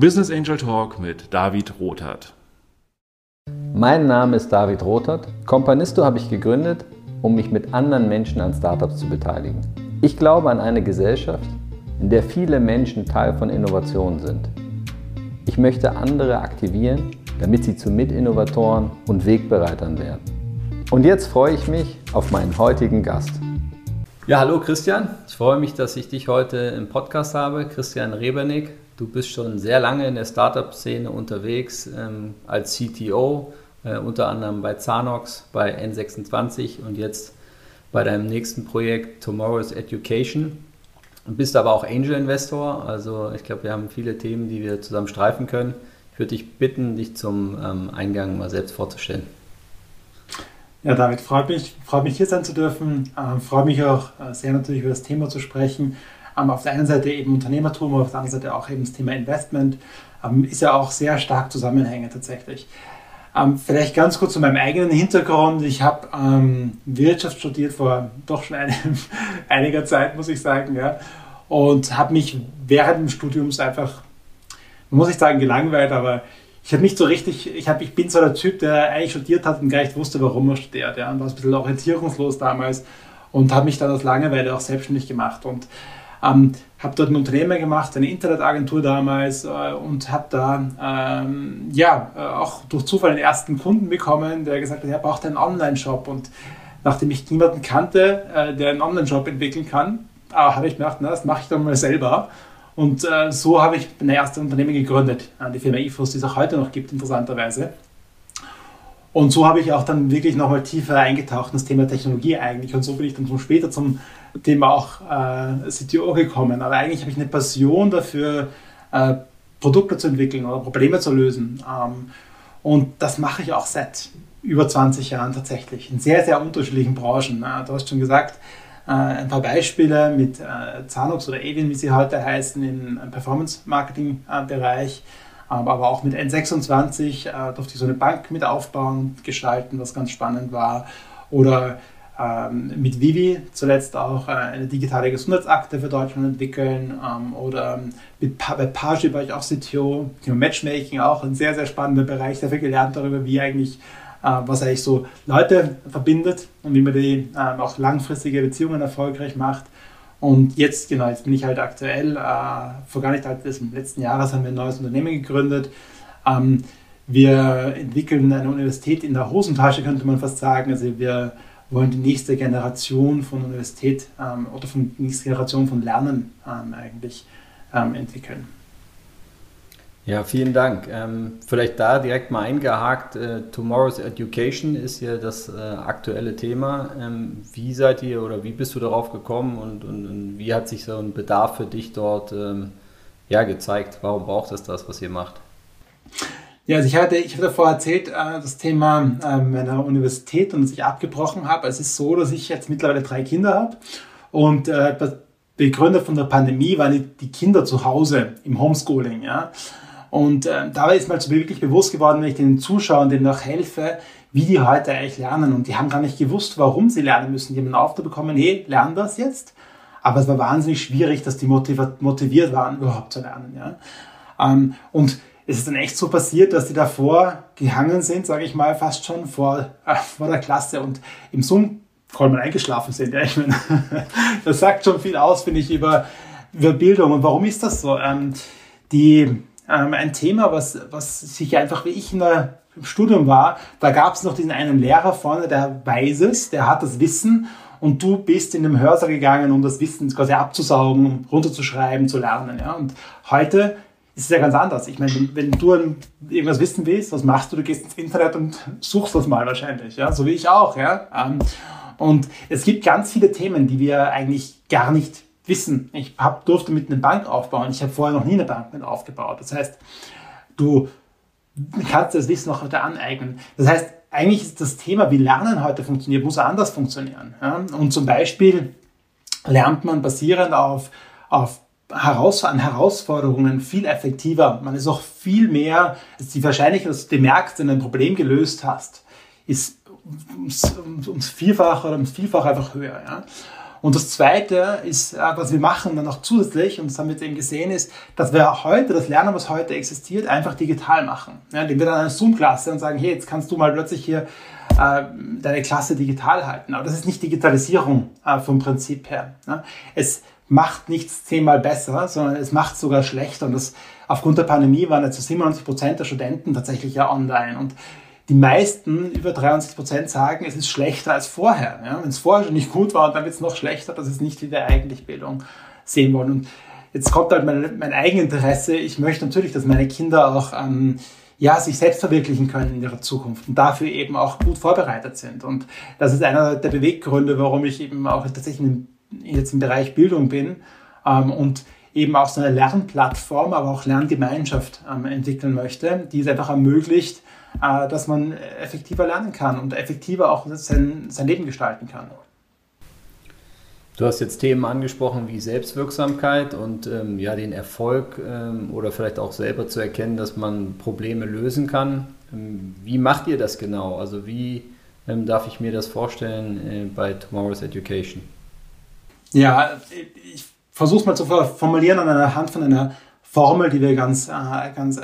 Business Angel Talk mit David Rothart. Mein Name ist David Rothart. Companisto habe ich gegründet, um mich mit anderen Menschen an Startups zu beteiligen. Ich glaube an eine Gesellschaft, in der viele Menschen Teil von Innovationen sind. Ich möchte andere aktivieren, damit sie zu Mitinnovatoren und Wegbereitern werden. Und jetzt freue ich mich auf meinen heutigen Gast. Ja, hallo Christian. Ich freue mich, dass ich dich heute im Podcast habe. Christian Rebernick. Du bist schon sehr lange in der Startup-Szene unterwegs ähm, als CTO, äh, unter anderem bei Zanox, bei N26 und jetzt bei deinem nächsten Projekt Tomorrow's Education. Du bist aber auch Angel Investor. Also ich glaube, wir haben viele Themen, die wir zusammen streifen können. Ich würde dich bitten, dich zum ähm, Eingang mal selbst vorzustellen. Ja, David, freut mich, freut mich hier sein zu dürfen. Ähm, freut mich auch äh, sehr natürlich über das Thema zu sprechen. Ähm, auf der einen Seite eben Unternehmertum, auf der anderen Seite auch eben das Thema Investment. Ähm, ist ja auch sehr stark zusammenhängend tatsächlich. Ähm, vielleicht ganz kurz zu meinem eigenen Hintergrund. Ich habe ähm, Wirtschaft studiert vor doch schon eine, einiger Zeit, muss ich sagen. Ja, und habe mich während des Studiums einfach, muss ich sagen, gelangweilt, aber ich habe nicht so richtig, ich, hab, ich bin so der Typ, der eigentlich studiert hat und gar nicht wusste, warum er studiert. Ja, und war ein bisschen orientierungslos damals und habe mich dann aus Langeweile auch selbstständig gemacht und ähm, habe dort ein Unternehmen gemacht, eine Internetagentur damals äh, und habe da ähm, ja äh, auch durch Zufall den ersten Kunden bekommen, der gesagt hat, er braucht einen Online-Shop und nachdem ich niemanden kannte, äh, der einen Online-Shop entwickeln kann, äh, habe ich mir gedacht, na, das mache ich dann mal selber und äh, so habe ich mein erstes Unternehmen gegründet, die Firma IFOS, die es auch heute noch gibt, interessanterweise. Und so habe ich auch dann wirklich nochmal tiefer eingetaucht in das Thema Technologie eigentlich. Und so bin ich dann später zum Thema auch äh, CTO gekommen. Aber eigentlich habe ich eine Passion dafür, äh, Produkte zu entwickeln oder Probleme zu lösen. Ähm, und das mache ich auch seit über 20 Jahren tatsächlich, in sehr, sehr unterschiedlichen Branchen. Äh, du hast schon gesagt, äh, ein paar Beispiele mit äh, Zanox oder Avin, wie sie heute heißen, im Performance-Marketing-Bereich, aber auch mit N26 äh, durfte ich so eine Bank mit aufbauen, gestalten, was ganz spannend war. Oder ähm, mit Vivi zuletzt auch eine digitale Gesundheitsakte für Deutschland entwickeln. Ähm, oder mit bei Page war ich auch CTO, Thema Matchmaking auch ein sehr, sehr spannender Bereich, sehr viel gelernt darüber, wie eigentlich äh, was eigentlich so Leute verbindet und wie man die äh, auch langfristige Beziehungen erfolgreich macht. Und jetzt, genau, jetzt bin ich halt aktuell, äh, vor gar nicht halt des letzten Jahres haben wir ein neues Unternehmen gegründet. Ähm, wir entwickeln eine Universität in der Hosentasche, könnte man fast sagen. Also wir wollen die nächste Generation von Universität ähm, oder von die nächste Generation von Lernen ähm, eigentlich ähm, entwickeln. Ja, vielen Dank. Ähm, vielleicht da direkt mal eingehakt. Äh, Tomorrow's Education ist ja das äh, aktuelle Thema. Ähm, wie seid ihr oder wie bist du darauf gekommen und, und, und wie hat sich so ein Bedarf für dich dort ähm, ja, gezeigt? Warum braucht es das, was ihr macht? Ja, also ich hatte, ich hatte vorher erzählt, äh, das Thema meiner Universität und dass ich abgebrochen habe. Es ist so, dass ich jetzt mittlerweile drei Kinder habe und äh, Begründer von der Pandemie waren die, Kinder zu Hause im Homeschooling. Ja. Und äh, dabei ist mir wirklich bewusst geworden, wenn ich den Zuschauern denen auch helfe, wie die heute eigentlich lernen. Und die haben gar nicht gewusst, warum sie lernen müssen. Die haben einen Auftrag bekommen, hey, lern das jetzt. Aber es war wahnsinnig schwierig, dass die motiviert waren, überhaupt zu lernen. Ja? Ähm, und es ist dann echt so passiert, dass die davor gehangen sind, sage ich mal, fast schon vor, äh, vor der Klasse und im Zoom-Call mal eingeschlafen sind. Ja? Ich meine, das sagt schon viel aus, finde ich, über, über Bildung. Und warum ist das so? Ähm, die ähm, ein Thema, was, was sich einfach wie ich in der, im Studium war, da gab es noch diesen einen Lehrer vorne, der weiß es, der hat das Wissen und du bist in den Hörsaal gegangen, um das Wissen quasi abzusaugen, runterzuschreiben, zu lernen. Ja? Und heute ist es ja ganz anders. Ich meine, wenn du irgendwas wissen willst, was machst du? Du gehst ins Internet und suchst das mal wahrscheinlich, ja, so wie ich auch, ja. Ähm, und es gibt ganz viele Themen, die wir eigentlich gar nicht wissen. Ich hab, durfte mit einer Bank aufbauen. Ich habe vorher noch nie eine Bank mit aufgebaut. Das heißt, du kannst das Wissen auch heute aneignen. Das heißt, eigentlich ist das Thema, wie Lernen heute funktioniert, muss anders funktionieren. Ja? Und zum Beispiel lernt man basierend auf, auf An Herausforderungen viel effektiver. Man ist auch viel mehr, ist die Wahrscheinlichkeit, dass du merkst, wenn du ein Problem gelöst hast, ist ums, ums, Vielfache oder ums Vielfache einfach höher. Ja? Und das Zweite ist, äh, was wir machen dann noch zusätzlich, und das haben wir jetzt eben gesehen, ist, dass wir heute, das Lernen, was heute existiert, einfach digital machen. Ja, indem wir dann eine Zoom-Klasse und sagen, hey, jetzt kannst du mal plötzlich hier äh, deine Klasse digital halten. Aber das ist nicht Digitalisierung äh, vom Prinzip her. Ne? Es macht nichts zehnmal besser, sondern es macht sogar schlechter. Und das aufgrund der Pandemie waren jetzt so 97 Prozent der Studenten tatsächlich ja online. Und die meisten, über 73 Prozent, sagen, es ist schlechter als vorher. Ja? Wenn es vorher schon nicht gut war, dann wird es noch schlechter. Das ist nicht wie wir eigentlich Bildung sehen wollen. Und jetzt kommt halt mein, mein Eigeninteresse. Ich möchte natürlich, dass meine Kinder auch ähm, ja, sich selbst verwirklichen können in ihrer Zukunft und dafür eben auch gut vorbereitet sind. Und das ist einer der Beweggründe, warum ich eben auch tatsächlich jetzt im Bereich Bildung bin ähm, und eben auch so eine Lernplattform, aber auch Lerngemeinschaft ähm, entwickeln möchte, die es einfach ermöglicht, äh, dass man effektiver lernen kann und effektiver auch sein, sein Leben gestalten kann. Du hast jetzt Themen angesprochen wie Selbstwirksamkeit und ähm, ja, den Erfolg ähm, oder vielleicht auch selber zu erkennen, dass man Probleme lösen kann. Ähm, wie macht ihr das genau? Also wie ähm, darf ich mir das vorstellen äh, bei Tomorrow's Education? Ja, ich versuche es mal zu formulieren an einer Hand von einer Formel, die wir ganz, äh, ganz äh,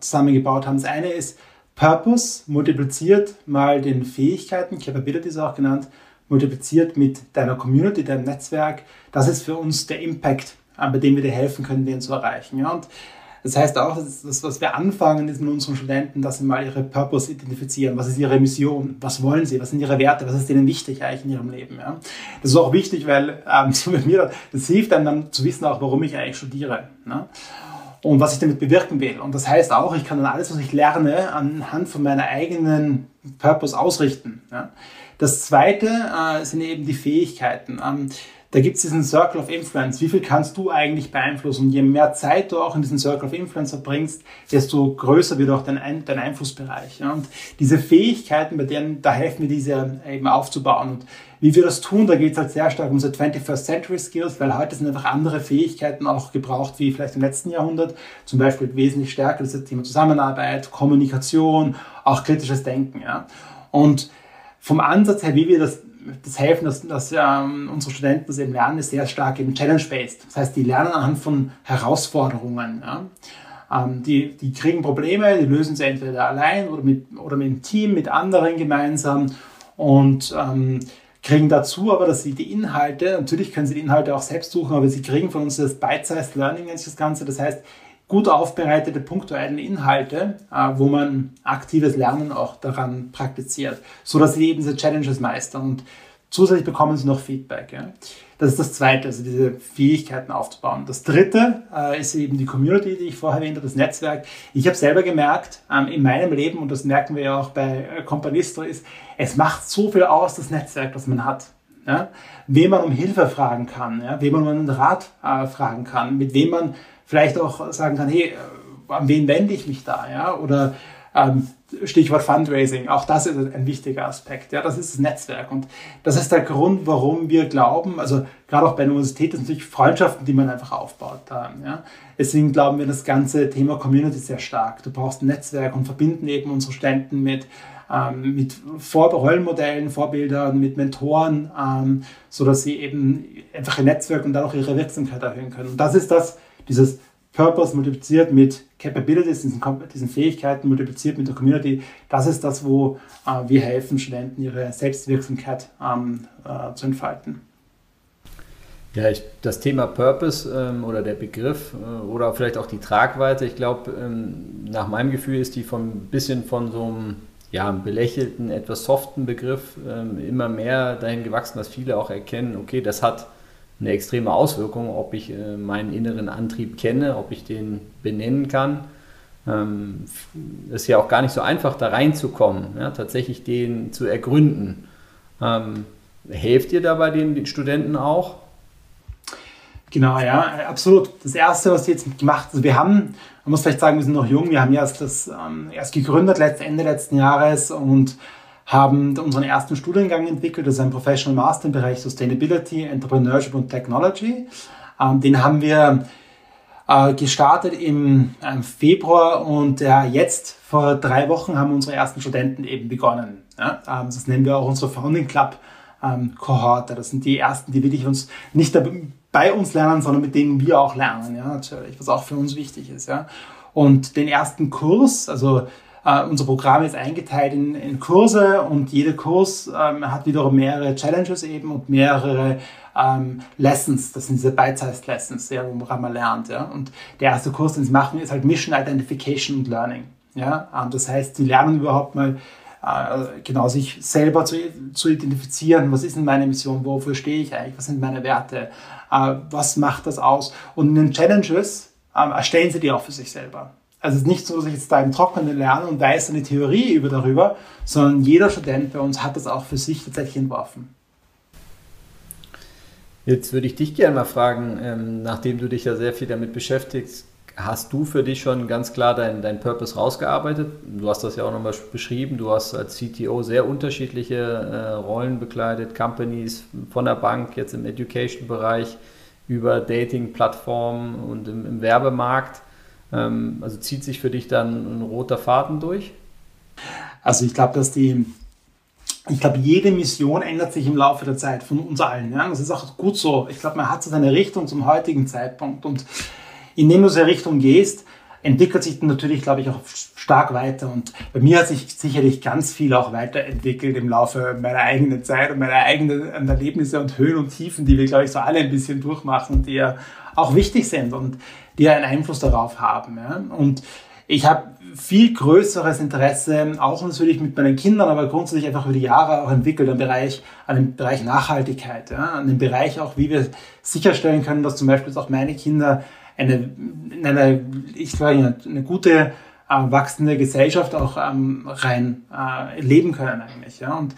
zusammengebaut haben. Das eine ist, Purpose multipliziert mal den Fähigkeiten, Capabilities auch genannt, multipliziert mit deiner Community, deinem Netzwerk. Das ist für uns der Impact, bei dem wir dir helfen können, den zu erreichen. Ja? Und das heißt auch, das, was wir anfangen, ist mit unseren Studenten, dass sie mal ihre Purpose identifizieren. Was ist ihre Mission? Was wollen sie? Was sind ihre Werte? Was ist denen wichtig eigentlich in ihrem Leben? Ja? Das ist auch wichtig, weil ähm, das hilft einem dann zu wissen auch, warum ich eigentlich studiere. Ne? und was ich damit bewirken will. Und das heißt auch, ich kann dann alles, was ich lerne, anhand von meiner eigenen Purpose ausrichten. Ja. Das zweite äh, sind eben die Fähigkeiten. Ähm, da gibt es diesen Circle of Influence. Wie viel kannst du eigentlich beeinflussen? Und je mehr Zeit du auch in diesen Circle of Influence verbringst, desto größer wird auch dein, Ein dein Einflussbereich. Ja? Und diese Fähigkeiten, bei denen, da helfen wir diese eben aufzubauen. Und wie wir das tun, da geht es halt sehr stark um so 21st Century Skills, weil heute sind einfach andere Fähigkeiten auch gebraucht, wie vielleicht im letzten Jahrhundert. Zum Beispiel wesentlich stärker das Thema Zusammenarbeit, Kommunikation, auch kritisches Denken. Ja? Und vom Ansatz her, wie wir das das helfen, dass, dass ähm, unsere Studenten das eben lernen, ist sehr stark eben challenge-based. Das heißt, die lernen anhand von Herausforderungen. Ja. Ähm, die, die kriegen Probleme, die lösen sie entweder allein oder mit, oder mit dem Team, mit anderen gemeinsam und ähm, kriegen dazu aber, dass sie die Inhalte, natürlich können sie die Inhalte auch selbst suchen, aber sie kriegen von uns das Bite-Sized Learning, nennt sich das Ganze. Das heißt, gut aufbereitete punktuelle Inhalte, äh, wo man aktives Lernen auch daran praktiziert, so dass sie eben diese Challenges meistern und zusätzlich bekommen sie noch Feedback. Ja. Das ist das Zweite, also diese Fähigkeiten aufzubauen. Das Dritte äh, ist eben die Community, die ich vorher erwähnt habe, das Netzwerk. Ich habe selber gemerkt ähm, in meinem Leben, und das merken wir ja auch bei äh, Companisto, ist, es macht so viel aus, das Netzwerk, das man hat. Ja? Wem man um Hilfe fragen kann, ja? wem man um einen Rat äh, fragen kann, mit wem man vielleicht auch sagen kann, hey, an wen wende ich mich da? Ja? Oder ähm, Stichwort Fundraising, auch das ist ein wichtiger Aspekt. Ja, das ist das Netzwerk. Und das ist der Grund, warum wir glauben, also gerade auch bei der Universität, das sind natürlich Freundschaften, die man einfach aufbaut. Haben, ja. Deswegen glauben wir das ganze Thema Community sehr stark. Du brauchst ein Netzwerk und verbinden eben unsere Studenten mit, ähm, mit Vor Rollenmodellen, Vorbildern, mit Mentoren, ähm, sodass sie eben einfach ihr Netzwerk und dadurch ihre Wirksamkeit erhöhen können. Und das ist das, dieses Purpose multipliziert mit Capabilities, diesen, diesen, Fähigkeiten multipliziert mit der Community, das ist das, wo äh, wir helfen, Studenten ihre Selbstwirksamkeit ähm, äh, zu entfalten. Ja, ich, das Thema Purpose ähm, oder der Begriff äh, oder vielleicht auch die Tragweite, ich glaube, ähm, nach meinem Gefühl ist die von ein bisschen von so einem ja, belächelten, etwas soften Begriff ähm, immer mehr dahin gewachsen, dass viele auch erkennen, okay, das hat eine extreme Auswirkung, ob ich äh, meinen inneren Antrieb kenne, ob ich den benennen kann. Ähm, ist ja auch gar nicht so einfach, da reinzukommen, ja, tatsächlich den zu ergründen. Ähm, helft ihr dabei den, den Studenten auch? Genau, ja, absolut. Das Erste, was wir jetzt gemacht haben, also wir haben, man muss vielleicht sagen, wir sind noch jung, wir haben erst, das, ähm, erst gegründet, Ende letzten Jahres und haben unseren ersten Studiengang entwickelt, das ist ein Professional Master im Bereich Sustainability, Entrepreneurship und Technology. Ähm, den haben wir äh, gestartet im ähm, Februar und äh, jetzt vor drei Wochen haben unsere ersten Studenten eben begonnen. Ähm, das nennen wir auch unsere Founding Club Kohorte. Das sind die ersten, die wirklich uns nicht bei uns lernen, sondern mit denen wir auch lernen, ja, natürlich, was auch für uns wichtig ist, ja. Und den ersten Kurs, also Uh, unser Programm ist eingeteilt in, in Kurse und jeder Kurs ähm, hat wiederum mehrere Challenges eben und mehrere ähm, Lessons. Das sind diese Bite-sized Lessons, ja, woran man lernt. Ja. Und der erste Kurs, den sie machen, ist halt Mission Identification und Learning. Ja. Ähm, das heißt, sie lernen überhaupt mal äh, genau sich selber zu, zu identifizieren. Was ist denn meine Mission? Wofür stehe ich eigentlich? Was sind meine Werte? Äh, was macht das aus? Und in den Challenges ähm, erstellen sie die auch für sich selber. Also es ist nicht so, dass ich jetzt da im Trockenen lerne und weiß eine Theorie über darüber, sondern jeder Student bei uns hat das auch für sich tatsächlich entworfen. Jetzt würde ich dich gerne mal fragen, ähm, nachdem du dich ja sehr viel damit beschäftigst, hast du für dich schon ganz klar deinen dein Purpose rausgearbeitet? Du hast das ja auch nochmal beschrieben. Du hast als CTO sehr unterschiedliche äh, Rollen bekleidet, Companies von der Bank, jetzt im Education-Bereich, über Dating-Plattformen und im, im Werbemarkt. Ähm, also zieht sich für dich dann ein roter Faden durch? Also ich glaube, dass die, ich glaube, jede Mission ändert sich im Laufe der Zeit von uns allen. Ja? Das ist auch gut so. Ich glaube, man hat so seine Richtung zum heutigen Zeitpunkt und indem du so Richtung gehst, entwickelt sich natürlich, glaube ich, auch stark weiter. Und bei mir hat sich sicherlich ganz viel auch weiterentwickelt im Laufe meiner eigenen Zeit und meiner eigenen Erlebnisse und Höhen und Tiefen, die wir, glaube ich, so alle ein bisschen durchmachen, die ja auch wichtig sind und die einen Einfluss darauf haben. Ja. Und ich habe viel größeres Interesse, auch natürlich mit meinen Kindern, aber grundsätzlich einfach über die Jahre auch entwickelt am Bereich, an dem Bereich Nachhaltigkeit, ja, an dem Bereich auch, wie wir sicherstellen können, dass zum Beispiel auch meine Kinder eine, eine ich glaube, eine gute äh, wachsende Gesellschaft auch ähm, rein äh, leben können eigentlich. Ja. Und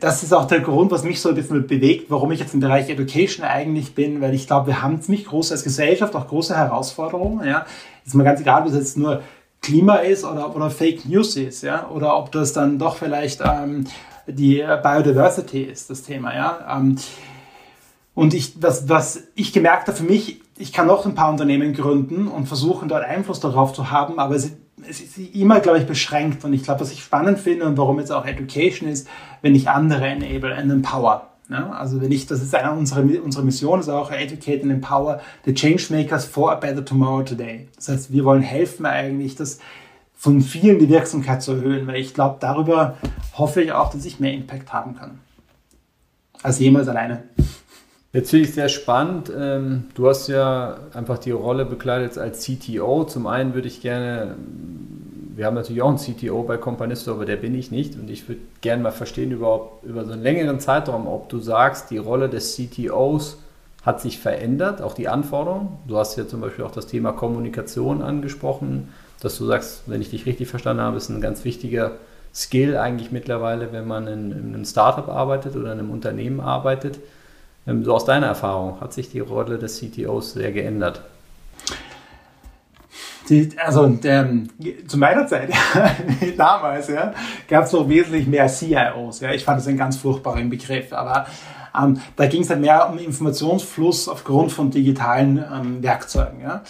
das ist auch der Grund, was mich so ein bisschen bewegt, warum ich jetzt im Bereich Education eigentlich bin, weil ich glaube, wir haben ziemlich große als Gesellschaft auch große Herausforderungen. Ja. Ist mir ganz egal, ob es jetzt nur Klima ist oder, oder Fake News ist, ja, oder ob das dann doch vielleicht ähm, die Biodiversity ist, das Thema, ja. Ähm, und ich, was, was ich gemerkt habe für mich, ich kann noch ein paar Unternehmen gründen und versuchen, dort Einfluss darauf zu haben, aber es, ist immer, glaube ich, beschränkt. Und ich glaube, was ich spannend finde und warum jetzt auch Education ist, wenn ich andere enable and empower. Ja, also wenn ich, das ist eine unserer, unsere Mission, ist auch Educate and Empower the Changemakers for a Better Tomorrow Today. Das heißt, wir wollen helfen eigentlich, das von vielen die Wirksamkeit zu erhöhen, weil ich glaube, darüber hoffe ich auch, dass ich mehr Impact haben kann. Als jemals alleine. Jetzt finde ich sehr spannend. Ähm, du hast ja einfach die Rolle bekleidet als CTO. Zum einen würde ich gerne, wir haben natürlich auch einen CTO bei Companisto, aber der bin ich nicht. Und ich würde gerne mal verstehen überhaupt über so einen längeren Zeitraum, ob du sagst, die Rolle des CTOs hat sich verändert, auch die Anforderungen. Du hast ja zum Beispiel auch das Thema Kommunikation angesprochen, dass du sagst, wenn ich dich richtig verstanden habe, ist ein ganz wichtiger Skill eigentlich mittlerweile, wenn man in, in einem Startup arbeitet oder in einem Unternehmen arbeitet. Ähm, so aus deiner Erfahrung, hat sich die Rolle des CTOs sehr geändert? Die, also der, zu meiner Zeit, damals, ja, gab es noch wesentlich mehr CIOs. Ja. Ich fand das einen ganz furchtbaren Begriff, aber ähm, da ging es dann mehr um Informationsfluss aufgrund von digitalen ähm, Werkzeugen. Ja.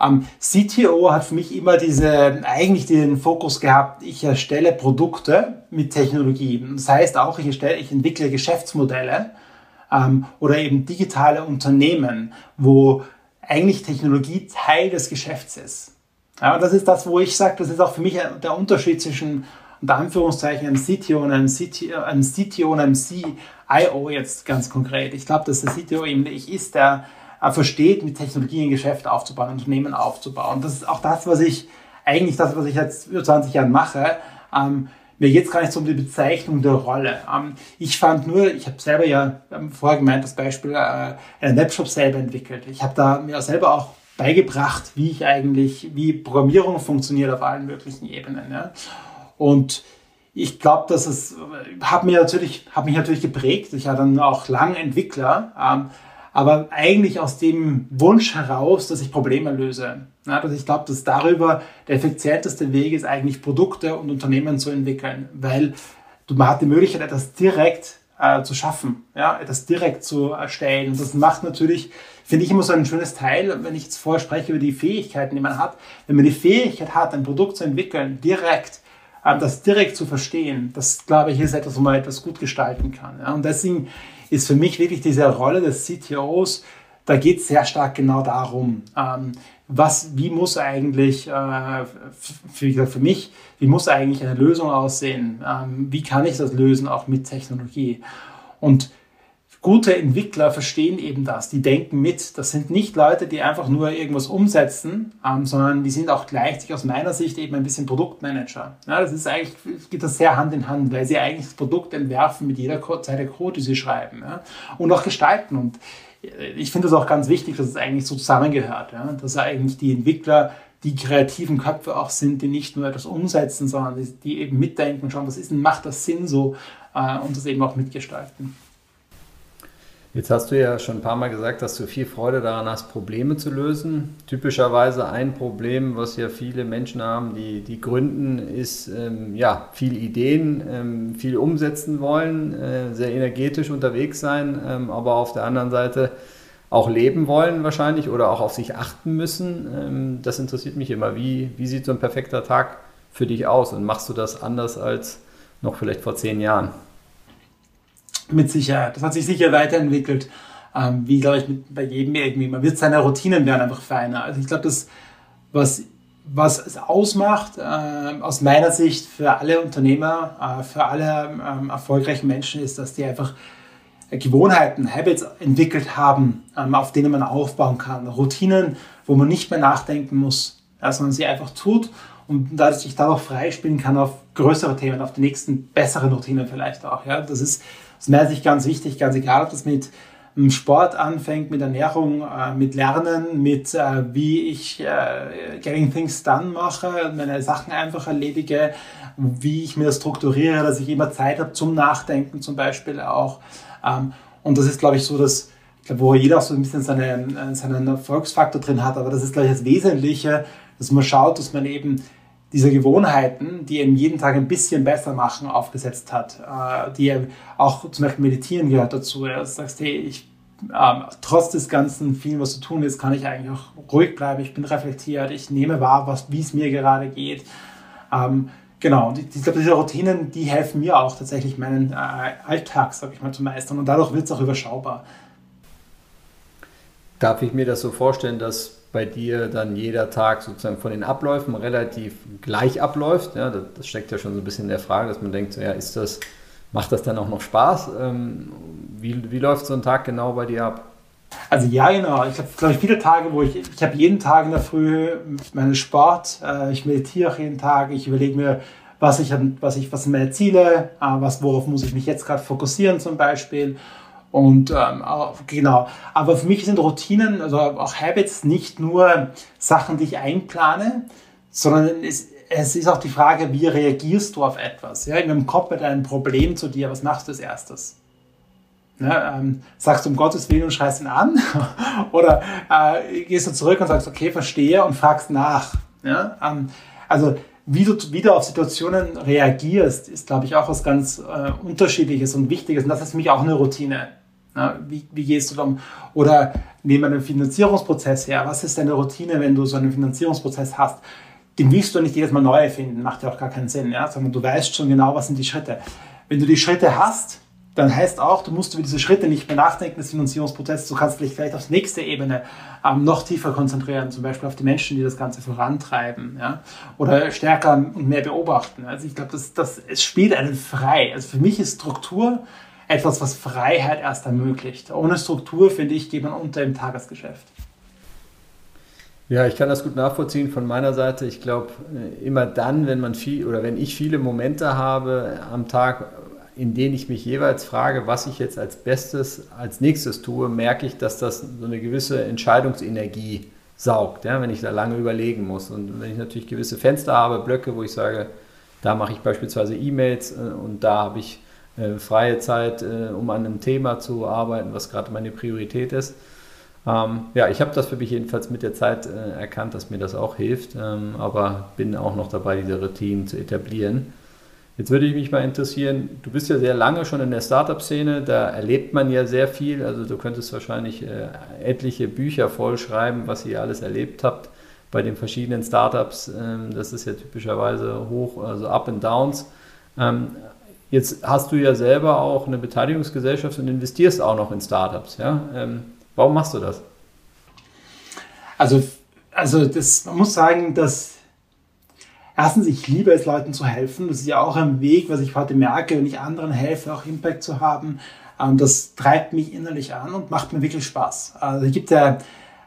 Ähm, CTO hat für mich immer diese, eigentlich den Fokus gehabt, ich erstelle Produkte mit Technologie. Das heißt auch, ich, erstelle, ich entwickle Geschäftsmodelle ähm, oder eben digitale Unternehmen, wo eigentlich Technologie Teil des Geschäfts ist. Ja, und das ist das, wo ich sage, das ist auch für mich der Unterschied zwischen unter Anführungszeichen einem CTO und einem, CTO, einem CTO und einem CIO jetzt ganz konkret. Ich glaube, dass der CTO eben ich ist, der versteht, mit Technologie ein Geschäft aufzubauen, Unternehmen aufzubauen. Das ist auch das, was ich eigentlich das, was ich jetzt über 20 Jahren mache. Ähm, mir es gar nicht so um die Bezeichnung der Rolle. Ähm, ich fand nur, ich habe selber ja ähm, vorher gemeint, das Beispiel, äh, einen Webshop selber entwickelt. Ich habe da mir selber auch beigebracht, wie ich eigentlich, wie Programmierung funktioniert auf allen möglichen Ebenen. Ja. Und ich glaube, dass es hat mir natürlich, hat mich natürlich geprägt. Ich war dann auch lang Entwickler, ähm, aber eigentlich aus dem Wunsch heraus, dass ich Probleme löse. Ja, also ich glaube, dass darüber der effizienteste Weg ist, eigentlich Produkte und Unternehmen zu entwickeln, weil man hat die Möglichkeit, etwas direkt äh, zu schaffen, ja, etwas direkt zu erstellen. Und das macht natürlich, finde ich immer so ein schönes Teil, wenn ich jetzt vorher spreche über die Fähigkeiten, die man hat. Wenn man die Fähigkeit hat, ein Produkt zu entwickeln, direkt ähm, das direkt zu verstehen, das glaube ich ist etwas, wo man etwas gut gestalten kann. Ja? Und deswegen ist für mich wirklich diese Rolle des CTOs, da geht es sehr stark genau darum, ähm, was, wie muss eigentlich, äh, für, für mich, wie muss eigentlich eine Lösung aussehen? Ähm, wie kann ich das lösen, auch mit Technologie? Und gute Entwickler verstehen eben das, die denken mit. Das sind nicht Leute, die einfach nur irgendwas umsetzen, ähm, sondern die sind auch gleichzeitig aus meiner Sicht eben ein bisschen Produktmanager. Ja, das ist eigentlich, geht das sehr Hand in Hand, weil sie eigentlich das Produkt entwerfen mit jeder Zeile Code, die sie schreiben ja, und auch gestalten. Und ich finde es auch ganz wichtig, dass es eigentlich so zusammengehört, ja, dass eigentlich die Entwickler die kreativen Köpfe auch sind, die nicht nur etwas umsetzen, sondern die, die eben mitdenken und schauen, was ist denn, macht das Sinn so äh, und das eben auch mitgestalten. Jetzt hast du ja schon ein paar Mal gesagt, dass du viel Freude daran hast, Probleme zu lösen. Typischerweise ein Problem, was ja viele Menschen haben, die, die gründen, ist ähm, ja viel Ideen, ähm, viel umsetzen wollen, äh, sehr energetisch unterwegs sein, ähm, aber auf der anderen Seite auch leben wollen wahrscheinlich oder auch auf sich achten müssen. Ähm, das interessiert mich immer. Wie, wie sieht so ein perfekter Tag für dich aus und machst du das anders als noch vielleicht vor zehn Jahren? Mit Sicherheit. Das hat sich sicher weiterentwickelt. Ähm, wie, glaube ich, mit, bei jedem irgendwie. Man wird seine Routinen werden einfach feiner. Also ich glaube, das, was, was es ausmacht, äh, aus meiner Sicht für alle Unternehmer, äh, für alle ähm, erfolgreichen Menschen, ist, dass die einfach Gewohnheiten, Habits entwickelt haben, ähm, auf denen man aufbauen kann. Routinen, wo man nicht mehr nachdenken muss, ja, sondern sie einfach tut und dadurch ich darauf freispielen kann auf größere Themen, auf die nächsten besseren Routinen vielleicht auch. Ja, das ist aus meiner Sicht ganz wichtig, ganz egal, ob das mit ähm, Sport anfängt, mit Ernährung, äh, mit Lernen, mit äh, wie ich äh, Getting Things Done mache, meine Sachen einfach erledige, wie ich mir das strukturiere, dass ich immer Zeit habe zum Nachdenken zum Beispiel auch. Ähm, und das ist, glaube ich, so, dass wo jeder auch so ein bisschen seinen, seinen Erfolgsfaktor drin hat, aber das ist, glaube ich, das Wesentliche, dass man schaut, dass man eben diese Gewohnheiten, die eben jeden Tag ein bisschen besser machen, aufgesetzt hat. Äh, die auch zum Beispiel Meditieren gehört dazu. Du sagst, hey, ich, ähm, trotz des ganzen vielen, was zu tun ist, kann ich eigentlich auch ruhig bleiben. Ich bin reflektiert. Ich nehme wahr, wie es mir gerade geht. Ähm, genau. Und ich, ich glaube, diese Routinen, die helfen mir auch tatsächlich meinen äh, Alltag, sag ich mal, zu meistern. Und dadurch wird es auch überschaubar. Darf ich mir das so vorstellen, dass bei dir dann jeder Tag sozusagen von den Abläufen relativ gleich abläuft. Ja, das, das, steckt ja schon so ein bisschen in der Frage, dass man denkt, so, ja, ist das, macht das dann auch noch Spaß? Ähm, wie, wie läuft so ein Tag genau bei dir ab? Also ja, genau. Ich habe, glaube ich, viele Tage, wo ich, ich habe jeden Tag in der Früh meinen Sport, äh, ich meditiere auch jeden Tag, ich überlege mir, was ich, was ich, was sind meine Ziele, äh, was, worauf muss ich mich jetzt gerade fokussieren zum Beispiel. Und ähm, genau, aber für mich sind Routinen, also auch Habits, nicht nur Sachen, die ich einplane, sondern es, es ist auch die Frage, wie reagierst du auf etwas? Ja, in einem Kopf mit einem Problem zu dir, was machst du als erstes? Ja, ähm, sagst du um Gottes Willen und schreist ihn an? Oder äh, gehst du zurück und sagst, okay, verstehe und fragst nach? Ja, ähm, also wie du wieder auf Situationen reagierst, ist, glaube ich, auch was ganz äh, Unterschiedliches und Wichtiges. Und das ist für mich auch eine Routine. Na, wie, wie gehst du dann? Oder nehmen wir einen Finanzierungsprozess her. Was ist deine Routine, wenn du so einen Finanzierungsprozess hast? Den willst du nicht jedes Mal neu erfinden, macht ja auch gar keinen Sinn, ja? sondern du weißt schon genau, was sind die Schritte. Wenn du die Schritte hast, dann heißt auch, du musst über diese Schritte nicht mehr nachdenken des Finanzierungsprozesses. Du kannst dich vielleicht auf nächste Ebene ähm, noch tiefer konzentrieren, zum Beispiel auf die Menschen, die das Ganze vorantreiben, ja? oder stärker und mehr beobachten. Also ich glaube, das, das, es spielt einen frei. Also für mich ist Struktur etwas, was Freiheit erst ermöglicht. Ohne Struktur, finde ich, geht man unter im Tagesgeschäft. Ja, ich kann das gut nachvollziehen von meiner Seite. Ich glaube, äh, immer dann, wenn man viel oder wenn ich viele Momente habe am Tag, in denen ich mich jeweils frage, was ich jetzt als Bestes als nächstes tue, merke ich, dass das so eine gewisse Entscheidungsenergie saugt, ja, wenn ich da lange überlegen muss. Und wenn ich natürlich gewisse Fenster habe, Blöcke, wo ich sage, da mache ich beispielsweise E-Mails äh, und da habe ich äh, freie Zeit, äh, um an einem Thema zu arbeiten, was gerade meine Priorität ist. Ähm, ja, ich habe das für mich jedenfalls mit der Zeit äh, erkannt, dass mir das auch hilft, ähm, aber bin auch noch dabei, diese Routinen zu etablieren. Jetzt würde ich mich mal interessieren, du bist ja sehr lange schon in der Startup-Szene, da erlebt man ja sehr viel, also du könntest wahrscheinlich äh, etliche Bücher vollschreiben, was ihr alles erlebt habt. bei den verschiedenen Startups, ähm, das ist ja typischerweise hoch, also Up and Downs. Ähm, jetzt hast du ja selber auch eine Beteiligungsgesellschaft und investierst auch noch in Startups. Ja? Ähm, warum machst du das? Also, also das, man muss sagen, dass erstens, ich liebe es, Leuten zu helfen. Das ist ja auch ein Weg, was ich heute merke, wenn ich anderen helfe, auch Impact zu haben. Das treibt mich innerlich an und macht mir wirklich Spaß. Also es gibt ja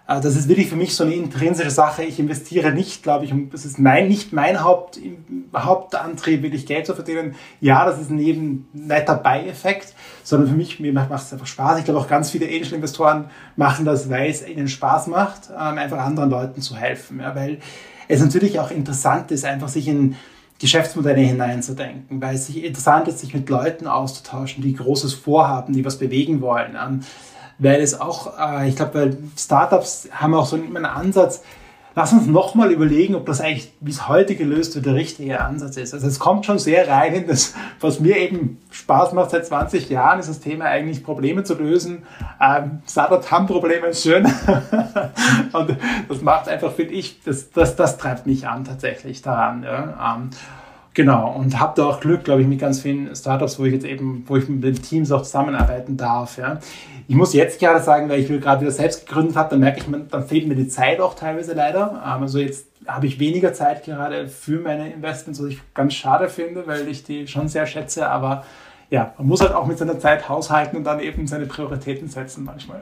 das ist wirklich für mich so eine intrinsische Sache. Ich investiere nicht, glaube ich, das ist mein, nicht mein Haupt, Hauptantrieb, wirklich Geld zu verdienen. Ja, das ist ein eben netter Beieffekt, sondern für mich, mir macht es einfach Spaß. Ich glaube auch ganz viele Angel-Investoren machen das, weil es ihnen Spaß macht, ähm, einfach anderen Leuten zu helfen. Ja, weil es natürlich auch interessant ist, einfach sich in Geschäftsmodelle hineinzudenken, weil es sich interessant ist, sich mit Leuten auszutauschen, die großes Vorhaben, die was bewegen wollen. Weil es auch, äh, ich glaube, Startups haben auch so einen Ansatz, lass uns nochmal überlegen, ob das eigentlich, wie es heute gelöst wird, der richtige Ansatz ist. Also es kommt schon sehr rein in das, was mir eben Spaß macht seit 20 Jahren, ist das Thema eigentlich Probleme zu lösen. Ähm, Startups haben Probleme, ist schön. Und das macht einfach, finde ich, das, das, das treibt mich an tatsächlich daran. Ja. Ähm, Genau, und habe da auch Glück, glaube ich, mit ganz vielen Startups, wo ich jetzt eben, wo ich mit den Teams auch zusammenarbeiten darf. Ja. Ich muss jetzt gerade sagen, weil ich gerade wieder selbst gegründet habe, dann merke ich, dann fehlt mir die Zeit auch teilweise leider. Also jetzt habe ich weniger Zeit gerade für meine Investments, was ich ganz schade finde, weil ich die schon sehr schätze. Aber ja, man muss halt auch mit seiner Zeit haushalten und dann eben seine Prioritäten setzen manchmal.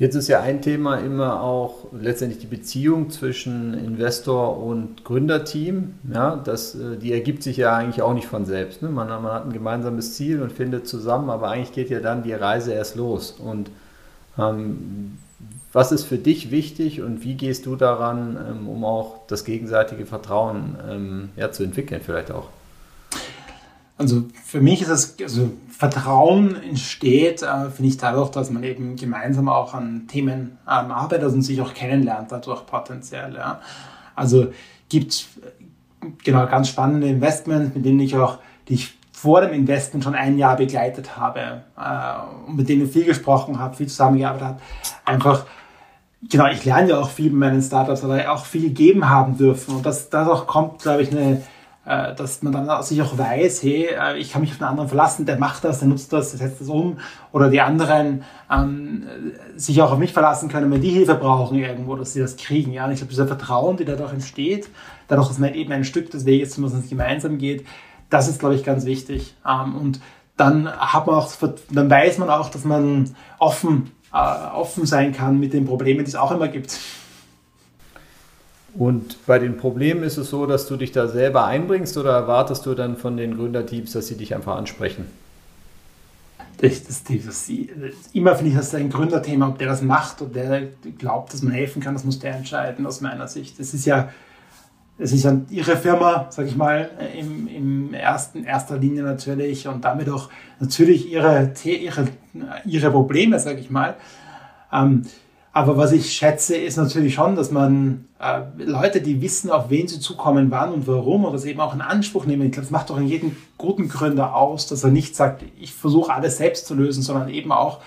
Jetzt ist ja ein Thema immer auch letztendlich die Beziehung zwischen Investor und Gründerteam. Ja, das, äh, die ergibt sich ja eigentlich auch nicht von selbst. Ne? Man, man, hat ein gemeinsames Ziel und findet zusammen, aber eigentlich geht ja dann die Reise erst los. Und ähm, was ist für dich wichtig und wie gehst du daran, ähm, um auch das gegenseitige Vertrauen ähm, ja, zu entwickeln, vielleicht auch? Also für mich ist es, also Vertrauen entsteht, äh, finde ich, dadurch, dass man eben gemeinsam auch an Themen ähm, arbeitet und sich auch kennenlernt dadurch potenziell. Ja. Also gibt genau ganz spannende Investments, mit denen ich auch, die ich vor dem Investment schon ein Jahr begleitet habe äh, und mit denen viel gesprochen habe, viel zusammengearbeitet habe. Einfach, genau, ich lerne ja auch viel mit meinen Startups, aber auch viel gegeben haben dürfen. Und das, das auch kommt, glaube ich, eine äh, dass man dann sich auch weiß, hey, äh, ich kann mich auf einen anderen verlassen, der macht das, der nutzt das, der setzt das um. Oder die anderen ähm, sich auch auf mich verlassen können, wenn die Hilfe brauchen irgendwo, dass sie das kriegen. Ja? Und ich glaube, dieser Vertrauen, der dadurch entsteht, dadurch, dass man eben ein Stück des Weges zum es gemeinsam geht, das ist, glaube ich, ganz wichtig. Ähm, und dann hat man auch, dann weiß man auch, dass man offen, äh, offen sein kann mit den Problemen, die es auch immer gibt. Und bei den Problemen ist es so, dass du dich da selber einbringst oder erwartest du dann von den Gründerteams, dass sie dich einfach ansprechen? Das, das, das, immer finde ich, das ein Gründerthema, ob der das macht und der glaubt, dass man helfen kann, das muss der entscheiden, aus meiner Sicht. Es ist ja, es ist ja ihre Firma, sage ich mal, im, im ersten, erster Linie natürlich und damit auch natürlich ihre, ihre, ihre Probleme, sage ich mal. Ähm, aber was ich schätze, ist natürlich schon, dass man äh, Leute, die wissen, auf wen sie zukommen, wann und warum, und das eben auch in Anspruch nehmen. Ich glaube, das macht doch in jedem guten Gründer aus, dass er nicht sagt, ich versuche alles selbst zu lösen, sondern eben auch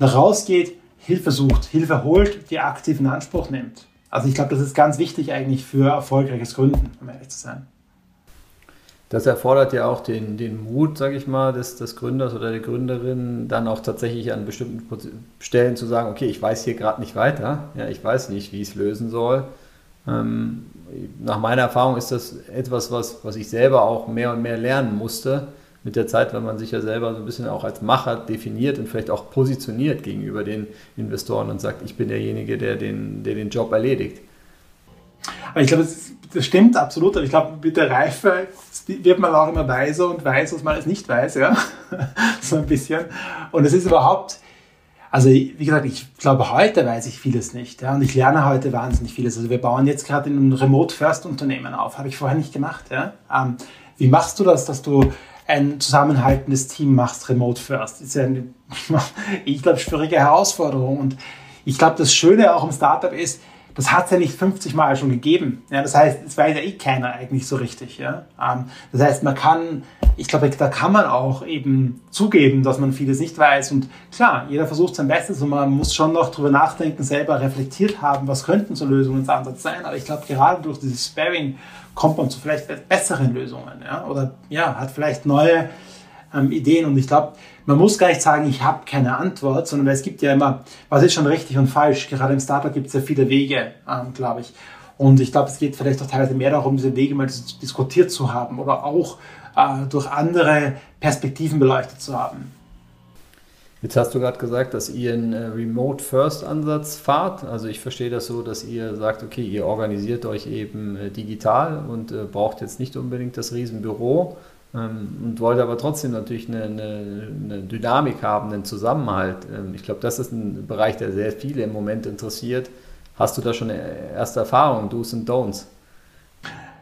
rausgeht, Hilfe sucht, Hilfe holt, die aktiv in Anspruch nimmt. Also ich glaube, das ist ganz wichtig eigentlich für erfolgreiches Gründen, um ehrlich zu sein. Das erfordert ja auch den, den Mut, sage ich mal, des, des Gründers oder der Gründerin, dann auch tatsächlich an bestimmten Stellen zu sagen, okay, ich weiß hier gerade nicht weiter, ja, ich weiß nicht, wie ich es lösen soll. Ähm, nach meiner Erfahrung ist das etwas, was, was ich selber auch mehr und mehr lernen musste mit der Zeit, wenn man sich ja selber so ein bisschen auch als Macher definiert und vielleicht auch positioniert gegenüber den Investoren und sagt, ich bin derjenige, der den, der den Job erledigt. Aber ich glaube, das, das, stimmt absolut. Aber ich glaube, mit der Reife wird man auch immer weiser und weiß, was man alles nicht weiß. Ja? so ein bisschen. Und es ist überhaupt, also wie gesagt, ich glaube, heute weiß ich vieles nicht. Ja? Und ich lerne heute wahnsinnig vieles. Also wir bauen jetzt gerade ein Remote-First-Unternehmen auf. Habe ich vorher nicht gemacht. Ja? Ähm, wie machst du das, dass du ein zusammenhaltendes Team machst, Remote First? Das ist ja eine, ich glaube, schwierige Herausforderung. Und ich glaube, das Schöne auch im Startup ist, das hat es ja nicht 50 Mal schon gegeben. Ja, das heißt, es weiß ja eh keiner eigentlich so richtig. Ja? Ähm, das heißt, man kann, ich glaube, da kann man auch eben zugeben, dass man vieles nicht weiß. Und klar, jeder versucht sein Bestes und man muss schon noch drüber nachdenken, selber reflektiert haben, was könnten so Lösungsansätze sein. Aber ich glaube, gerade durch dieses Sparing kommt man zu vielleicht besseren Lösungen. Ja? Oder ja, hat vielleicht neue ähm, Ideen. Und ich glaube, man muss gar nicht sagen, ich habe keine Antwort, sondern es gibt ja immer, was ist schon richtig und falsch. Gerade im Startup gibt es ja viele Wege, ähm, glaube ich. Und ich glaube, es geht vielleicht auch teilweise mehr darum, diese Wege mal diskutiert zu haben oder auch äh, durch andere Perspektiven beleuchtet zu haben. Jetzt hast du gerade gesagt, dass ihr einen äh, Remote-First-Ansatz fahrt. Also ich verstehe das so, dass ihr sagt, okay, ihr organisiert euch eben äh, digital und äh, braucht jetzt nicht unbedingt das Riesenbüro, und wollte aber trotzdem natürlich eine, eine, eine Dynamik haben, einen Zusammenhalt. Ähm, ich glaube, das ist ein Bereich, der sehr viele im Moment interessiert. Hast du da schon erste Erfahrungen, Do's und Don'ts?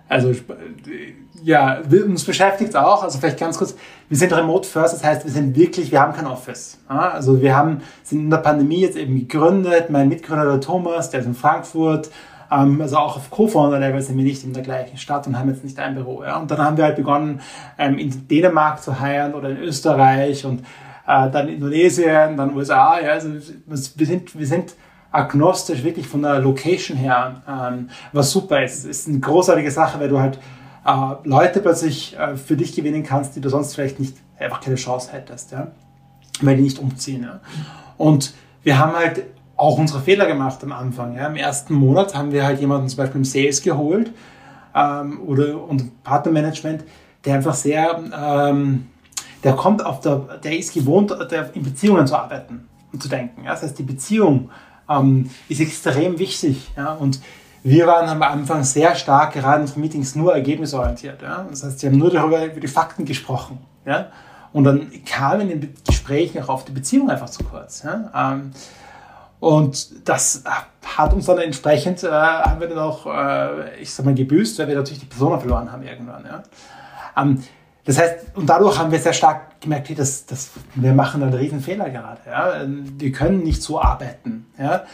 Also ja, uns beschäftigt es auch. Also vielleicht ganz kurz, wir sind remote first, das heißt, wir sind wirklich, wir haben kein Office. Also wir haben, sind in der Pandemie jetzt eben gegründet. Mein Mitgründer der Thomas, der ist in Frankfurt, ähm, also auch auf Co-Founder-Level sind wir nicht in der gleichen Stadt und haben jetzt nicht ein Büro. Ja? Und dann haben wir halt begonnen, ähm, in Dänemark zu heiren oder in Österreich und äh, dann Indonesien, dann USA. Ja? Also wir sind, wir sind agnostisch wirklich von der Location her, ähm, was super ist. Es ist eine großartige Sache, weil du halt äh, Leute plötzlich äh, für dich gewinnen kannst, die du sonst vielleicht nicht einfach keine Chance hättest, ja? weil die nicht umziehen. Ja? Und wir haben halt auch unsere Fehler gemacht am Anfang. Ja. Im ersten Monat haben wir halt jemanden zum Beispiel im Sales geholt ähm, oder und Partnermanagement, der einfach sehr, ähm, der kommt auf der, der ist gewohnt, der, in Beziehungen zu arbeiten und zu denken. Ja. Das heißt, die Beziehung ähm, ist extrem wichtig. Ja. Und wir waren am Anfang sehr stark, gerade in Meetings, nur ergebnisorientiert. Ja. Das heißt, wir haben nur darüber, über die Fakten gesprochen. Ja. Und dann kam in den Gesprächen auch auf die Beziehung einfach zu kurz. Ja. Ähm, und das hat uns dann entsprechend, äh, haben wir dann auch, äh, ich sag mal, gebüßt, weil wir natürlich die Persona verloren haben irgendwann. Ja. Ähm, das heißt, und dadurch haben wir sehr stark gemerkt, hey, das, das, wir machen einen riesen Fehler gerade. Ja. Wir können nicht so arbeiten. Ja.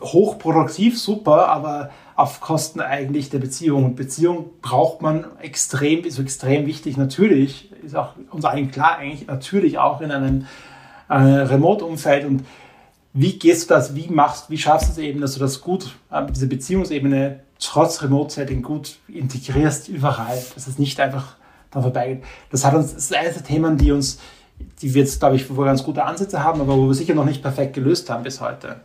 Hochproduktiv, super, aber auf Kosten eigentlich der Beziehung. Und Beziehung braucht man extrem, ist extrem wichtig. Natürlich, ist auch uns allen klar, eigentlich natürlich auch in einem äh, Remote-Umfeld. Und wie gehst du das, wie machst, wie schaffst du es eben, dass du das gut, äh, diese Beziehungsebene trotz Remote-Setting gut integrierst überall, dass es nicht einfach da vorbeigeht. Das hat uns, das ist eines der Themen, die uns, die wir jetzt, glaube ich, wo wir ganz gute Ansätze haben, aber wo wir sicher noch nicht perfekt gelöst haben bis heute.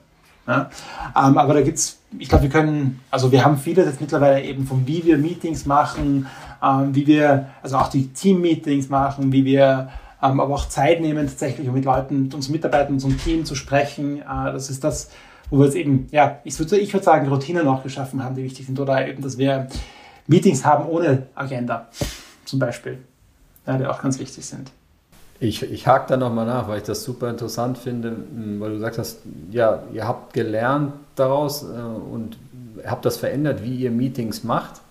Ja? Ähm, aber da gibt's, ich glaube, wir können, also wir haben viele jetzt mittlerweile eben von wie wir Meetings machen, ähm, wie wir, also auch die Team-Meetings machen, wie wir aber auch Zeit nehmen, tatsächlich mit Leuten, mit uns Mitarbeitern, unserem Team zu sprechen. Äh, das ist das, wo wir jetzt eben, ja, ich würde ich würd sagen, Routinen auch geschaffen haben, die wichtig sind. Oder eben, dass wir Meetings haben ohne Agenda, zum Beispiel, ja, die auch ganz wichtig sind. Ich, ich hake da nochmal nach, weil ich das super interessant finde, weil du gesagt hast, ja, ihr habt gelernt daraus äh, und habt das verändert, wie ihr Meetings macht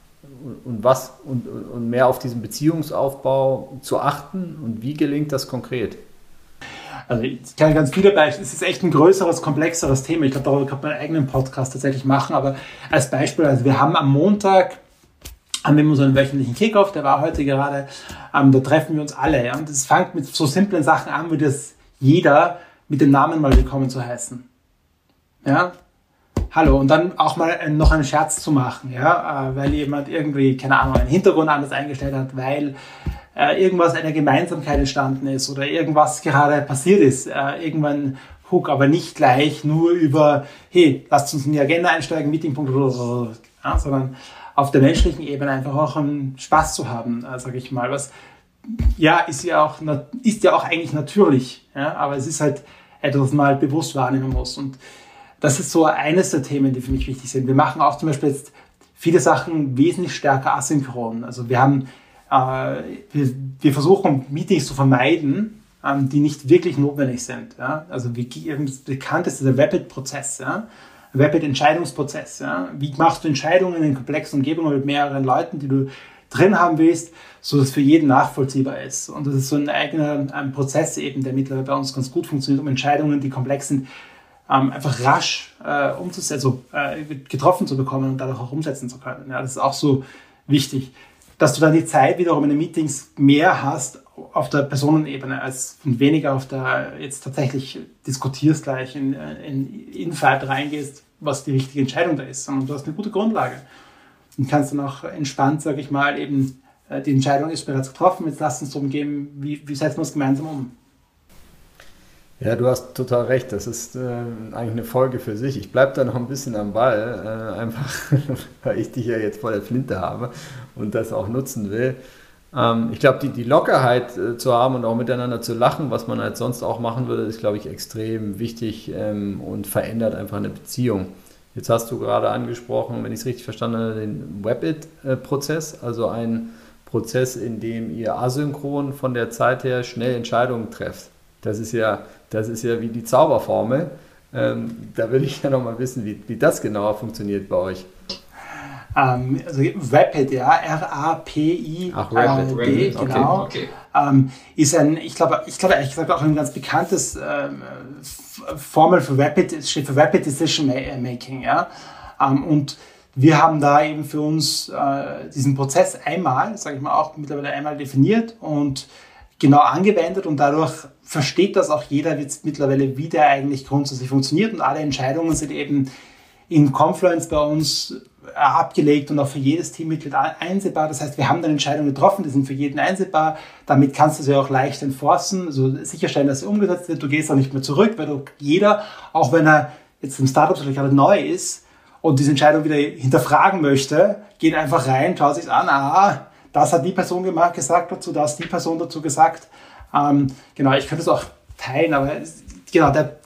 und was und, und mehr auf diesen Beziehungsaufbau zu achten und wie gelingt das konkret? Also ich kann ganz viele Beispiele, es ist echt ein größeres, komplexeres Thema. Ich glaube, darüber kann man einen eigenen Podcast tatsächlich machen, aber als Beispiel, also wir haben am Montag haben wir unseren wöchentlichen Kickoff, der war heute gerade, ähm, da treffen wir uns alle. Ja? Und es fängt mit so simplen Sachen an, wie das jeder mit dem Namen mal willkommen zu heißen. Ja, Hallo und dann auch mal noch einen Scherz zu machen, ja, äh, weil jemand irgendwie, keine Ahnung, einen Hintergrund anders eingestellt hat, weil äh, irgendwas einer Gemeinsamkeit entstanden ist oder irgendwas gerade passiert ist, äh, irgendwann Hook, aber nicht gleich nur über, hey, lasst uns in die Agenda einsteigen, Meetingpunkt, ja, sondern auf der menschlichen Ebene einfach auch einen Spaß zu haben, äh, sage ich mal, was ja ist ja auch ist ja auch eigentlich natürlich, ja, aber es ist halt etwas, was man halt bewusst wahrnehmen muss. Und das ist so eines der Themen, die für mich wichtig sind. Wir machen auch zum Beispiel jetzt viele Sachen wesentlich stärker asynchron. Also wir haben, äh, wir, wir, versuchen Meetings zu vermeiden, ähm, die nicht wirklich notwendig sind. Ja? Also wie bekannt ist der Rapid-Prozess, ja? Rapid-Entscheidungsprozess. Ja? Wie machst du Entscheidungen in komplexen Umgebungen mit mehreren Leuten, die du drin haben willst, so dass es für jeden nachvollziehbar ist. Und das ist so ein eigener ein Prozess eben, der mittlerweile bei uns ganz gut funktioniert, um Entscheidungen, die komplex sind, ähm, einfach rasch äh, umzusetzen, also äh, getroffen zu bekommen und dadurch auch umsetzen zu können. Ja, das ist auch so wichtig, dass du dann die Zeit wiederum in den Meetings mehr hast auf der Personenebene als und weniger auf der jetzt tatsächlich diskutierst gleich in, in Infight reingehst, was die richtige Entscheidung da ist, sondern du hast eine gute Grundlage und kannst dann auch entspannt, sage ich mal, eben äh, die Entscheidung ist bereits getroffen, jetzt lass uns darum gehen, wie, wie setzen wir es gemeinsam um. Ja, du hast total recht. Das ist äh, eigentlich eine Folge für sich. Ich bleibe da noch ein bisschen am Ball, äh, einfach weil ich dich ja jetzt vor der Flinte habe und das auch nutzen will. Ähm, ich glaube, die, die Lockerheit äh, zu haben und auch miteinander zu lachen, was man halt sonst auch machen würde, ist, glaube ich, extrem wichtig ähm, und verändert einfach eine Beziehung. Jetzt hast du gerade angesprochen, wenn ich es richtig verstanden habe, den Webit-Prozess, also ein Prozess, in dem ihr asynchron von der Zeit her schnell Entscheidungen trefft. Das ist ja, das ist ja wie die Zauberformel. Ähm, da will ich ja noch mal wissen, wie, wie das genauer funktioniert bei euch. Ähm, also Rapid, ja, R-A-P-I-D, Rapid, genau. Okay. Ähm, ist ein, ich glaube, ich glaube ehrlich gesagt auch ein ganz bekanntes ähm, Formel für Rapid, steht für Rapid Decision Making, ja. Ähm, und wir haben da eben für uns äh, diesen Prozess einmal, sage ich mal auch mittlerweile einmal definiert und genau angewendet und dadurch versteht das auch jeder jetzt mittlerweile, wie der eigentlich grundsätzlich funktioniert und alle Entscheidungen sind eben in Confluence bei uns äh, abgelegt und auch für jedes Teammitglied einsehbar. Das heißt, wir haben dann Entscheidungen getroffen, die sind für jeden einsehbar. Damit kannst du sie auch leicht enforcen, also sicherstellen, dass sie umgesetzt wird. Du gehst auch nicht mehr zurück, weil du jeder, auch wenn er jetzt im Startup vielleicht gerade neu ist und diese Entscheidung wieder hinterfragen möchte, geht einfach rein, schaut sich an, ah, das hat die Person gemacht, gesagt dazu, das die Person dazu gesagt. Ähm, genau, ich könnte es auch teilen, aber genau, der,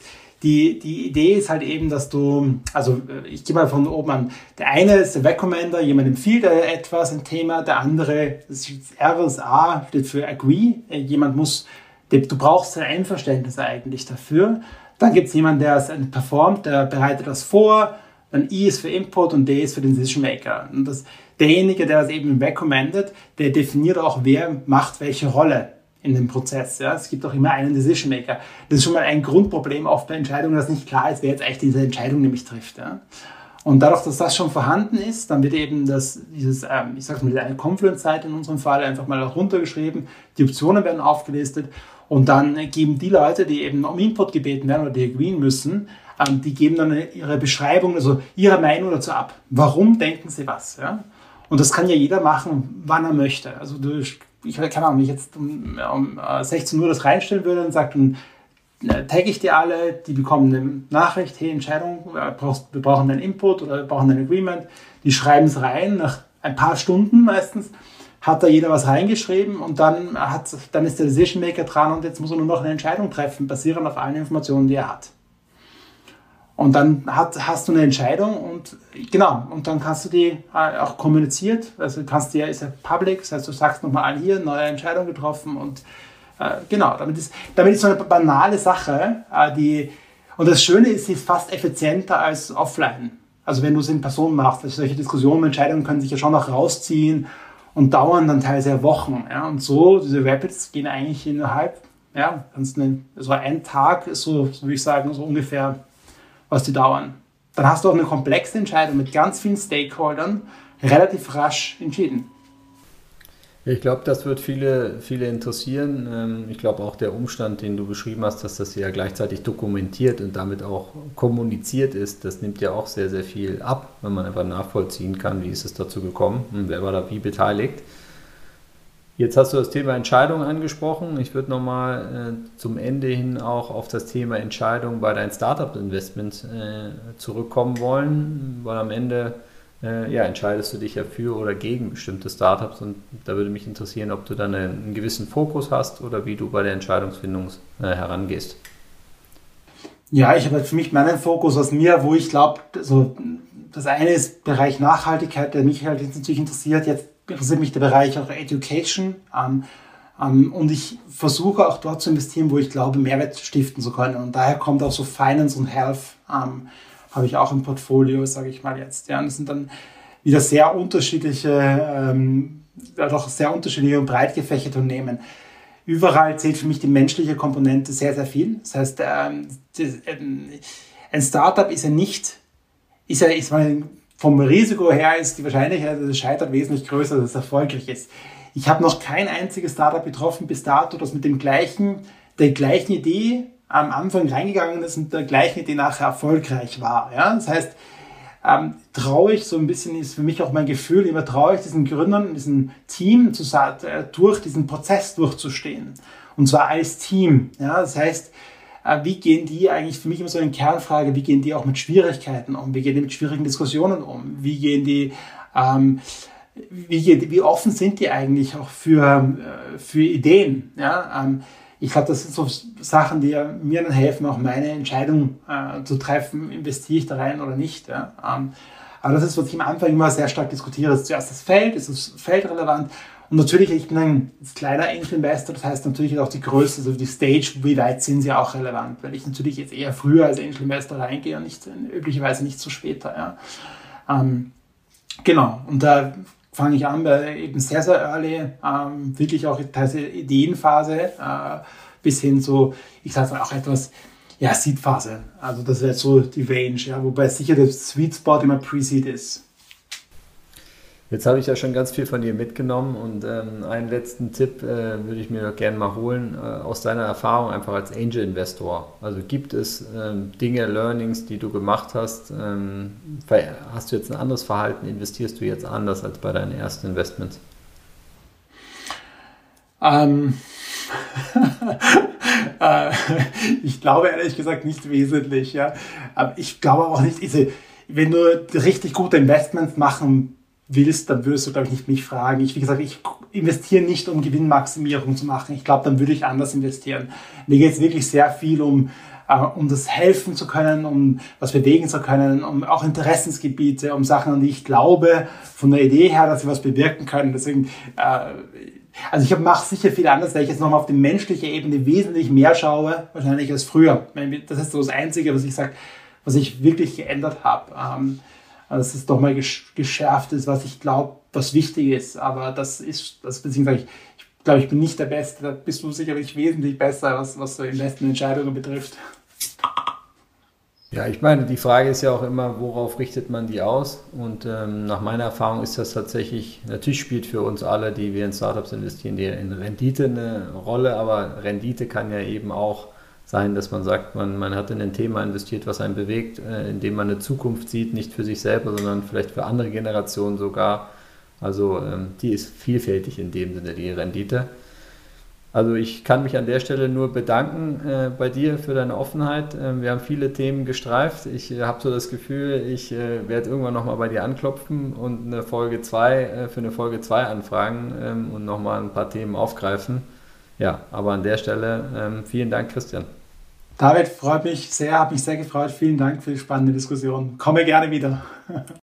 die, die Idee ist halt eben, dass du, also ich gehe mal von oben an. Der eine ist der Recommender, jemand empfiehlt etwas, ein Thema. Der andere, das R, das A steht für Agree. Jemand muss, du brauchst sein Einverständnis eigentlich dafür. Dann gibt es jemanden, der es performt, der bereitet das vor. Dann I ist für Input und D ist für den Decision Maker. Und das, derjenige, der das eben recommended, der definiert auch, wer macht welche Rolle in dem Prozess. Ja? Es gibt auch immer einen Decision Maker. Das ist schon mal ein Grundproblem oft bei Entscheidungen, dass nicht klar ist, wer jetzt eigentlich diese Entscheidung nämlich trifft. Ja? Und dadurch, dass das schon vorhanden ist, dann wird eben das, dieses, ähm, ich sage mal, eine Confluence-Seite in unserem Fall einfach mal runtergeschrieben, die Optionen werden aufgelistet und dann geben die Leute, die eben um Input gebeten werden oder die agreeen müssen, ähm, die geben dann ihre Beschreibung, also ihre Meinung dazu ab. Warum denken sie was? Ja? Und das kann ja jeder machen, wann er möchte. Also du ich Ahnung, wenn ich jetzt um, um 16 äh, Uhr das reinstellen würde und sagt, dann äh, tagge ich die alle, die bekommen eine Nachricht, hey, Entscheidung, wir brauchen einen Input oder wir brauchen ein Agreement. Die schreiben es rein, nach ein paar Stunden meistens hat da jeder was reingeschrieben und dann, hat, dann ist der Decision Maker dran und jetzt muss er nur noch eine Entscheidung treffen, basierend auf allen Informationen, die er hat. Und dann hat, hast du eine Entscheidung und genau, und dann kannst du die äh, auch kommuniziert, also kannst du ja, ist ja public, das heißt, du sagst nochmal an hier, neue Entscheidung getroffen und äh, genau, damit ist, damit ist so eine banale Sache, äh, die, und das Schöne ist, sie ist fast effizienter als offline. Also wenn du es in Person machst, also solche Diskussionen, Entscheidungen können sich ja schon noch rausziehen und dauern dann teilweise Wochen. Ja? Und so, diese Rapids gehen eigentlich innerhalb, ja, kannst eine, so ein Tag so, so würde ich sagen, so ungefähr was die dauern. Dann hast du auch eine komplexe Entscheidung mit ganz vielen Stakeholdern relativ rasch entschieden. Ich glaube, das wird viele, viele interessieren. Ähm, ich glaube auch der Umstand, den du beschrieben hast, dass das ja gleichzeitig dokumentiert und damit auch kommuniziert ist, das nimmt ja auch sehr, sehr viel ab, wenn man einfach nachvollziehen kann, wie ist es dazu gekommen und wer war da wie beteiligt. Jetzt hast du das Thema Entscheidung angesprochen. Ich würde nochmal äh, zum Ende hin auch auf das Thema Entscheidung bei deinen Startup-Investments äh, zurückkommen wollen, weil am Ende äh, ja, entscheidest du dich ja für oder gegen bestimmte Startups und da würde mich interessieren, ob du dann einen, einen gewissen Fokus hast oder wie du bei der Entscheidungsfindung äh, herangehst. Ja, ich habe halt für mich meinen Fokus aus mir, wo ich glaube, so, das eine ist Bereich Nachhaltigkeit, der mich halt jetzt natürlich interessiert. Jetzt interessiert mich der Bereich auch Education. Ähm, ähm, und ich versuche auch dort zu investieren, wo ich glaube, Mehrwert stiften zu können. Und daher kommt auch so Finance und Health, ähm, habe ich auch im Portfolio, sage ich mal jetzt. Ja, und das sind dann wieder sehr unterschiedliche, ähm, doch sehr unterschiedliche und breit gefächerte Unternehmen. Überall zählt für mich die menschliche Komponente sehr, sehr viel. Das heißt, ähm, das, ähm, ein Startup ist ja nicht, ist ja, ist man, vom Risiko her ist die Wahrscheinlichkeit, dass es scheitert, wesentlich größer, dass es erfolgreich ist. Ich habe noch kein einziges Startup getroffen bis dato, das mit dem gleichen, der gleichen Idee am Anfang reingegangen ist und der gleichen Idee nachher erfolgreich war. Ja? Das heißt, ähm, traue ich, so ein bisschen ist für mich auch mein Gefühl, immer traue ich diesen Gründern, diesem Team zu, äh, durch diesen Prozess durchzustehen. Und zwar als Team. Ja? Das heißt, wie gehen die eigentlich, für mich immer so eine Kernfrage, wie gehen die auch mit Schwierigkeiten um? Wie gehen die mit schwierigen Diskussionen um? Wie gehen die, ähm, wie, wie offen sind die eigentlich auch für, äh, für Ideen? Ja? Ähm, ich glaube, das sind so Sachen, die mir dann helfen, auch meine Entscheidung äh, zu treffen, investiere ich da rein oder nicht. Ja? Ähm, aber das ist, was ich am Anfang immer sehr stark diskutiere. Ist zuerst das Feld, ist das Feld relevant? Und natürlich, ich bin ein kleiner Angel Investor, das heißt natürlich auch die Größe, also die Stage, wie weit sind sie auch relevant, weil ich natürlich jetzt eher früher als Angel Investor reingehe und nicht, üblicherweise nicht so später. Ja. Ähm, genau, und da fange ich an bei eben sehr, sehr early, ähm, wirklich auch teilweise Ideenphase äh, bis hin zu, ich sage mal auch etwas, ja, Seed-Phase. Also das wäre so die Range, ja, wobei sicher der Sweet Spot immer Pre-Seed ist. Jetzt habe ich ja schon ganz viel von dir mitgenommen und ähm, einen letzten Tipp äh, würde ich mir gerne mal holen äh, aus deiner Erfahrung einfach als Angel Investor. Also gibt es ähm, Dinge, Learnings, die du gemacht hast? Ähm, hast du jetzt ein anderes Verhalten? Investierst du jetzt anders als bei deinen ersten Investments? Ähm, äh, ich glaube ehrlich gesagt nicht wesentlich. Ja. Aber ich glaube auch nicht, wenn du richtig gute Investments machen willst, dann würdest du, glaube ich, nicht mich fragen. Ich, wie gesagt, ich investiere nicht, um Gewinnmaximierung zu machen. Ich glaube, dann würde ich anders investieren. Mir geht es wirklich sehr viel um, äh, um das helfen zu können, um was bewegen zu können, um auch Interessensgebiete, um Sachen, an die ich glaube, von der Idee her, dass sie was bewirken können. Deswegen, äh, also ich mache sicher viel anders, weil ich jetzt nochmal auf die menschliche Ebene wesentlich mehr schaue, wahrscheinlich als früher. Das ist so das Einzige, was ich sage, was ich wirklich geändert habe. Ähm, dass es doch mal geschärft ist, was ich glaube, was wichtig ist. Aber das ist, das beziehungsweise ich, ich glaube, ich bin nicht der Beste. Da bist du sicherlich wesentlich besser, was, was so Investmententscheidungen betrifft. Ja, ich meine, die Frage ist ja auch immer, worauf richtet man die aus? Und ähm, nach meiner Erfahrung ist das tatsächlich, natürlich spielt für uns alle, die wir in Startups investieren, die in Rendite eine Rolle, aber Rendite kann ja eben auch sein, dass man sagt, man, man hat in ein Thema investiert, was einen bewegt, äh, in dem man eine Zukunft sieht, nicht für sich selber, sondern vielleicht für andere Generationen sogar. Also ähm, die ist vielfältig in dem Sinne, die Rendite. Also ich kann mich an der Stelle nur bedanken äh, bei dir für deine Offenheit. Ähm, wir haben viele Themen gestreift. Ich äh, habe so das Gefühl, ich äh, werde irgendwann nochmal bei dir anklopfen und eine Folge 2 äh, für eine Folge 2 anfragen ähm, und nochmal ein paar Themen aufgreifen. Ja, aber an der Stelle ähm, vielen Dank, Christian. David, freut mich sehr, habe mich sehr gefreut. Vielen Dank für die spannende Diskussion. Komme gerne wieder.